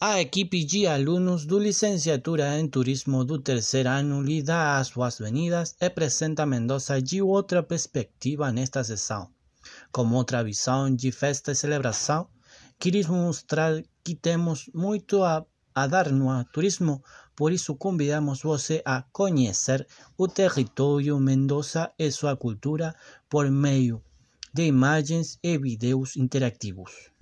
A equipe de alunos do Licenciatura em Turismo do terceiro ano lhe dá as boas-vindas e apresenta Mendoza de outra perspectiva nesta sessão. Com outra visão de festa e celebração, queremos mostrar que temos muito a, a dar no turismo, por isso convidamos você a conhecer o território Mendoza e sua cultura por meio de imagens e vídeos interativos.